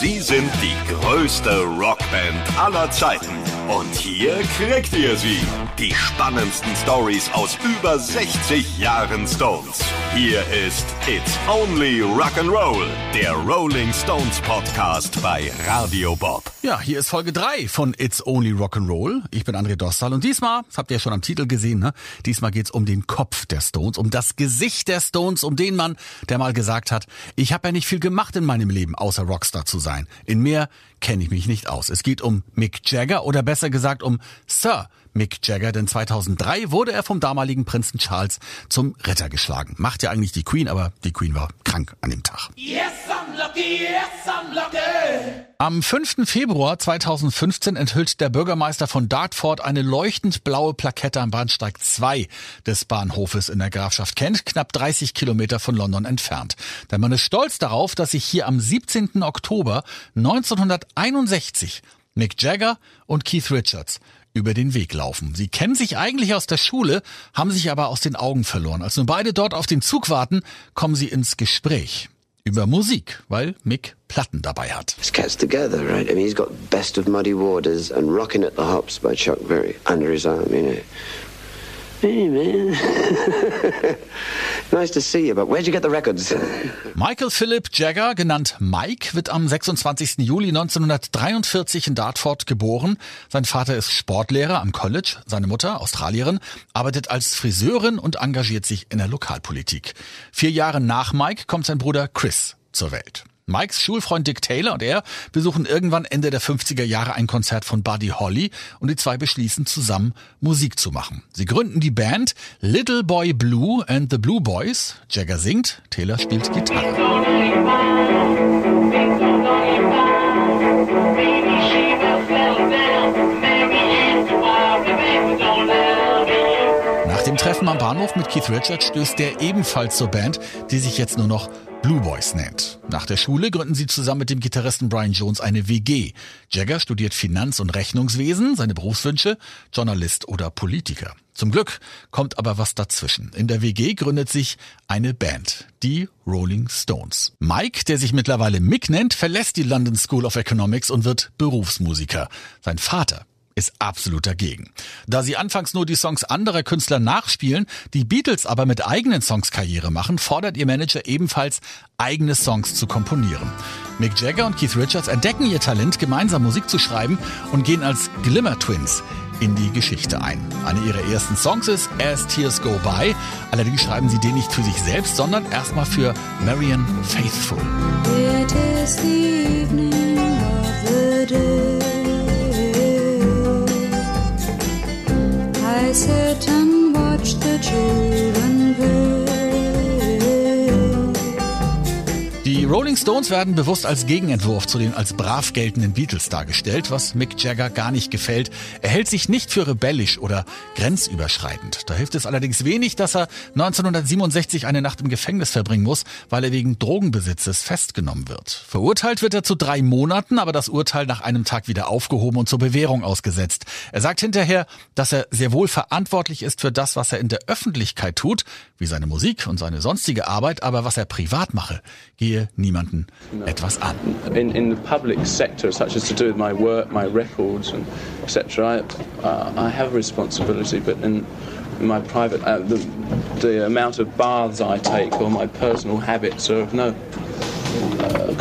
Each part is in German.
Sie sind die größte Rockband aller Zeiten. Und hier kriegt ihr sie. Die spannendsten Stories aus über 60 Jahren Stones. Hier ist It's Only Rock'n'Roll, der Rolling Stones Podcast bei Radio Bob. Ja, hier ist Folge 3 von It's Only Rock'n'Roll. Ich bin André Dostal und diesmal, das habt ihr ja schon am Titel gesehen, ne? diesmal geht's um den Kopf der Stones, um das Gesicht der Stones, um den Mann, der mal gesagt hat, ich habe ja nicht viel gemacht in meinem Leben, außer Rockstar zu sein. In mehr kenne ich mich nicht aus. Es geht um Mick Jagger oder besser gesagt um Sir Mick Jagger, denn 2003 wurde er vom damaligen Prinzen Charles zum Ritter geschlagen. Macht ja eigentlich die Queen, aber die Queen war krank an dem Tag. Yes, I'm lucky, yes, I'm lucky. Am 5. Februar 2015 enthüllt der Bürgermeister von Dartford eine leuchtend blaue Plakette am Bahnsteig 2 des Bahnhofes in der Grafschaft Kent, knapp 30 Kilometer von London entfernt. Der Mann ist stolz darauf, dass sich hier am 17. Oktober 1961 Mick Jagger und Keith Richards über den Weg laufen. Sie kennen sich eigentlich aus der Schule, haben sich aber aus den Augen verloren. Als nun beide dort auf den Zug warten, kommen sie ins Gespräch über Musik, weil Mick Platten dabei hat. It's cats together, right? I mean, he's got Best of Muddy Waters and Rockin' at the Hops by Chuck Berry under his arm, you know. Hey, man. nice to see you, but where'd you get the records? Michael Philip Jagger, genannt Mike, wird am 26. Juli 1943 in Dartford geboren. Sein Vater ist Sportlehrer am College, seine Mutter, Australierin, arbeitet als Friseurin und engagiert sich in der Lokalpolitik. Vier Jahre nach Mike kommt sein Bruder Chris zur Welt. Mikes Schulfreund Dick Taylor und er besuchen irgendwann Ende der 50er Jahre ein Konzert von Buddy Holly und die zwei beschließen zusammen Musik zu machen. Sie gründen die Band Little Boy Blue and the Blue Boys. Jagger singt, Taylor spielt Gitarre. Nach dem Treffen am Bahnhof mit Keith Richards stößt er ebenfalls zur Band, die sich jetzt nur noch Blue Boys nennt. Nach der Schule gründen sie zusammen mit dem Gitarristen Brian Jones eine WG. Jagger studiert Finanz- und Rechnungswesen, seine Berufswünsche, Journalist oder Politiker. Zum Glück kommt aber was dazwischen. In der WG gründet sich eine Band, die Rolling Stones. Mike, der sich mittlerweile Mick nennt, verlässt die London School of Economics und wird Berufsmusiker. Sein Vater ist absolut dagegen. Da sie anfangs nur die Songs anderer Künstler nachspielen, die Beatles aber mit eigenen Songs Karriere machen, fordert ihr Manager ebenfalls, eigene Songs zu komponieren. Mick Jagger und Keith Richards entdecken ihr Talent, gemeinsam Musik zu schreiben und gehen als Glimmer Twins in die Geschichte ein. Eine ihrer ersten Songs ist As Tears Go By. Allerdings schreiben sie den nicht für sich selbst, sondern erstmal für Marian Faithful. Sit and watch the children play. Die Rolling Stones werden bewusst als Gegenentwurf zu den als brav geltenden Beatles dargestellt, was Mick Jagger gar nicht gefällt. Er hält sich nicht für rebellisch oder grenzüberschreitend. Da hilft es allerdings wenig, dass er 1967 eine Nacht im Gefängnis verbringen muss, weil er wegen Drogenbesitzes festgenommen wird. Verurteilt wird er zu drei Monaten, aber das Urteil nach einem Tag wieder aufgehoben und zur Bewährung ausgesetzt. Er sagt hinterher, dass er sehr wohl verantwortlich ist für das, was er in der Öffentlichkeit tut, wie seine Musik und seine sonstige Arbeit, aber was er privat mache, gehe gehe niemanden etwas an. In, in the public sector, such as to do with my work, my records, and etc., I, uh, I have a responsibility, but in my private, uh, the, the amount of baths I take or my personal habits are of no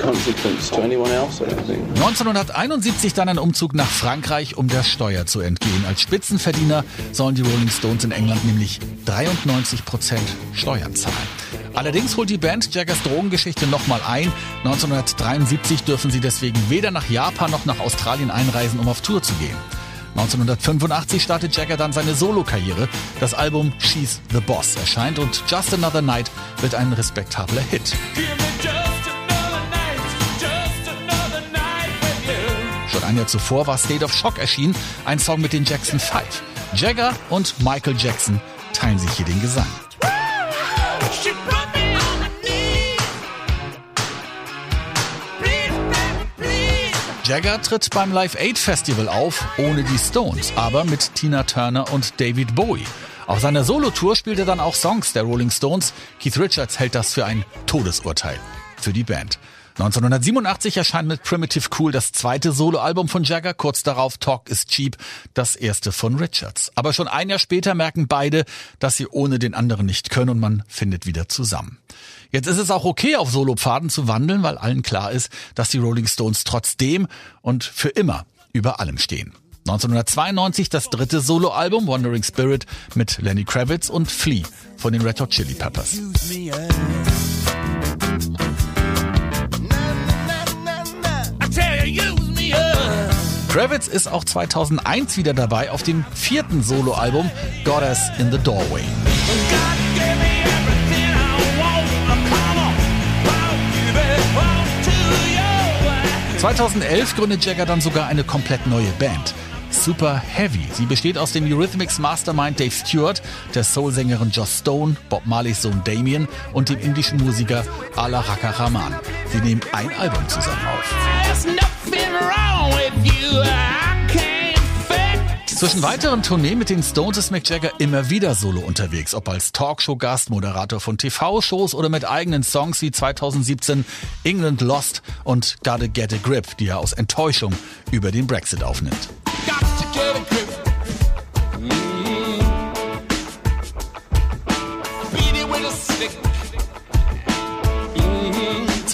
1971 dann ein Umzug nach Frankreich, um der Steuer zu entgehen. Als Spitzenverdiener sollen die Rolling Stones in England nämlich 93 Prozent Steuern zahlen. Allerdings holt die Band Jaggers Drogengeschichte nochmal ein. 1973 dürfen sie deswegen weder nach Japan noch nach Australien einreisen, um auf Tour zu gehen. 1985 startet Jagger dann seine Solokarriere. Das Album She's the Boss erscheint und Just Another Night wird ein respektabler Hit. Schon ein Jahr zuvor war State of Shock erschienen, ein Song mit den Jackson 5. Jagger und Michael Jackson teilen sich hier den Gesang. Jagger tritt beim Live Aid Festival auf, ohne die Stones, aber mit Tina Turner und David Bowie. Auf seiner Solotour spielt er dann auch Songs der Rolling Stones. Keith Richards hält das für ein Todesurteil für die Band. 1987 erscheint mit Primitive Cool das zweite Soloalbum von Jagger, kurz darauf Talk is Cheap, das erste von Richards. Aber schon ein Jahr später merken beide, dass sie ohne den anderen nicht können und man findet wieder zusammen. Jetzt ist es auch okay, auf Solopfaden zu wandeln, weil allen klar ist, dass die Rolling Stones trotzdem und für immer über allem stehen. 1992 das dritte Soloalbum Wandering Spirit mit Lenny Kravitz und Flea von den Red Hot Chili Peppers. Kravitz ist auch 2001 wieder dabei auf dem vierten Soloalbum Goddess in the Doorway. 2011 gründet Jagger dann sogar eine komplett neue Band. Super Heavy. Sie besteht aus dem Eurythmics Mastermind Dave Stewart, der Soul-Sängerin Joss Stone, Bob Marleys Sohn Damien und dem indischen Musiker Ala Raka Rahman. Sie nehmen ein Album zusammen auf. Zwischen weiteren Tourneen mit den Stones ist Mick Jagger immer wieder solo unterwegs, ob als Talkshow-Gast, Moderator von TV-Shows oder mit eigenen Songs wie 2017 England Lost und Gotta Get a Grip, die er aus Enttäuschung über den Brexit aufnimmt. get a grip. Mm. Beat it with a stick.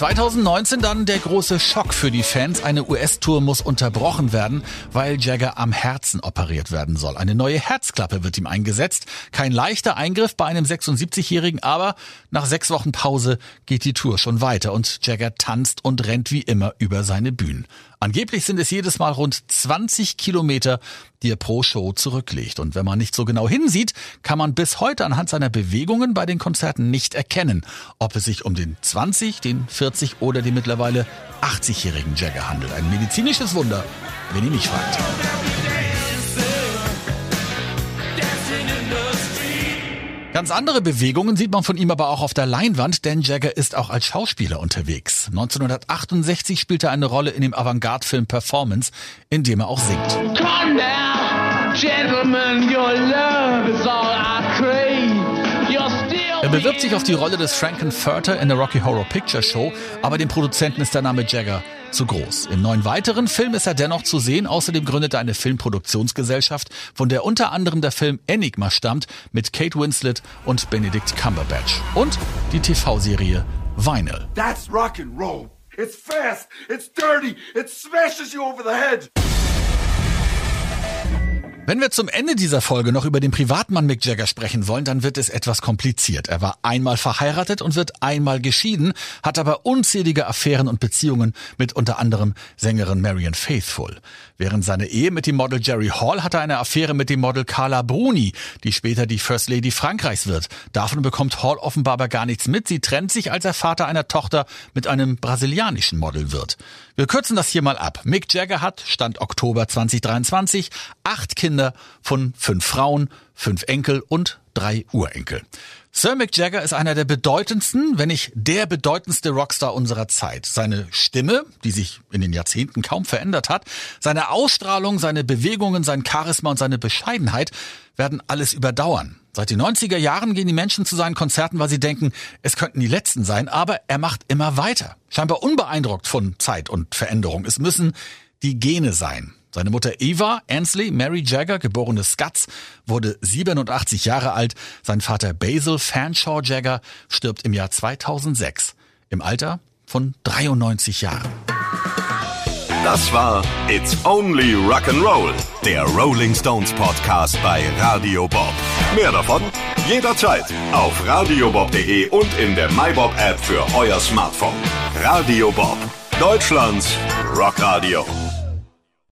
2019 dann der große Schock für die Fans. Eine US-Tour muss unterbrochen werden, weil Jagger am Herzen operiert werden soll. Eine neue Herzklappe wird ihm eingesetzt. Kein leichter Eingriff bei einem 76-Jährigen, aber nach sechs Wochen Pause geht die Tour schon weiter und Jagger tanzt und rennt wie immer über seine Bühnen. Angeblich sind es jedes Mal rund 20 Kilometer, die er pro Show zurücklegt. Und wenn man nicht so genau hinsieht, kann man bis heute anhand seiner Bewegungen bei den Konzerten nicht erkennen, ob es sich um den 20, den 40 oder den mittlerweile 80-jährigen Jagger handelt. Ein medizinisches Wunder, wenn ihr mich fragt. Ganz andere Bewegungen sieht man von ihm aber auch auf der Leinwand, denn Jagger ist auch als Schauspieler unterwegs. 1968 spielte er eine Rolle in dem Avantgarde-Film Performance, in dem er auch singt. Come now, gentlemen, your love is all bewirbt sich auf die Rolle des Frankenfurter in der Rocky Horror Picture Show, aber dem Produzenten ist der Name Jagger zu groß. In neun weiteren Filmen ist er dennoch zu sehen. Außerdem gründet er eine Filmproduktionsgesellschaft, von der unter anderem der Film Enigma stammt, mit Kate Winslet und Benedict Cumberbatch. Und die TV-Serie Vinyl. That's rock and roll. It's fast, it's dirty, it smashes you over the head. Wenn wir zum Ende dieser Folge noch über den Privatmann Mick Jagger sprechen wollen, dann wird es etwas kompliziert. Er war einmal verheiratet und wird einmal geschieden, hat aber unzählige Affären und Beziehungen mit unter anderem Sängerin Marian Faithful. Während seiner Ehe mit dem Model Jerry Hall hat er eine Affäre mit dem Model Carla Bruni, die später die First Lady Frankreichs wird. Davon bekommt Hall offenbar aber gar nichts mit. Sie trennt sich, als er Vater einer Tochter mit einem brasilianischen Model wird. Wir kürzen das hier mal ab. Mick Jagger hat, Stand Oktober 2023, acht Kinder von fünf Frauen, fünf Enkel und drei Urenkel. Sir Mick Jagger ist einer der bedeutendsten, wenn nicht der bedeutendste Rockstar unserer Zeit. Seine Stimme, die sich in den Jahrzehnten kaum verändert hat, seine Ausstrahlung, seine Bewegungen, sein Charisma und seine Bescheidenheit werden alles überdauern. Seit den 90er Jahren gehen die Menschen zu seinen Konzerten, weil sie denken, es könnten die letzten sein, aber er macht immer weiter. Scheinbar unbeeindruckt von Zeit und Veränderung. Es müssen die Gene sein. Seine Mutter Eva Ansley Mary Jagger, geborene Scutz, wurde 87 Jahre alt. Sein Vater Basil Fanshawe Jagger stirbt im Jahr 2006 im Alter von 93 Jahren. Das war It's Only Rock'n'Roll, der Rolling Stones Podcast bei Radio Bob. Mehr davon jederzeit auf radiobob.de und in der MyBob App für euer Smartphone. Radio Bob, Deutschlands Rockradio.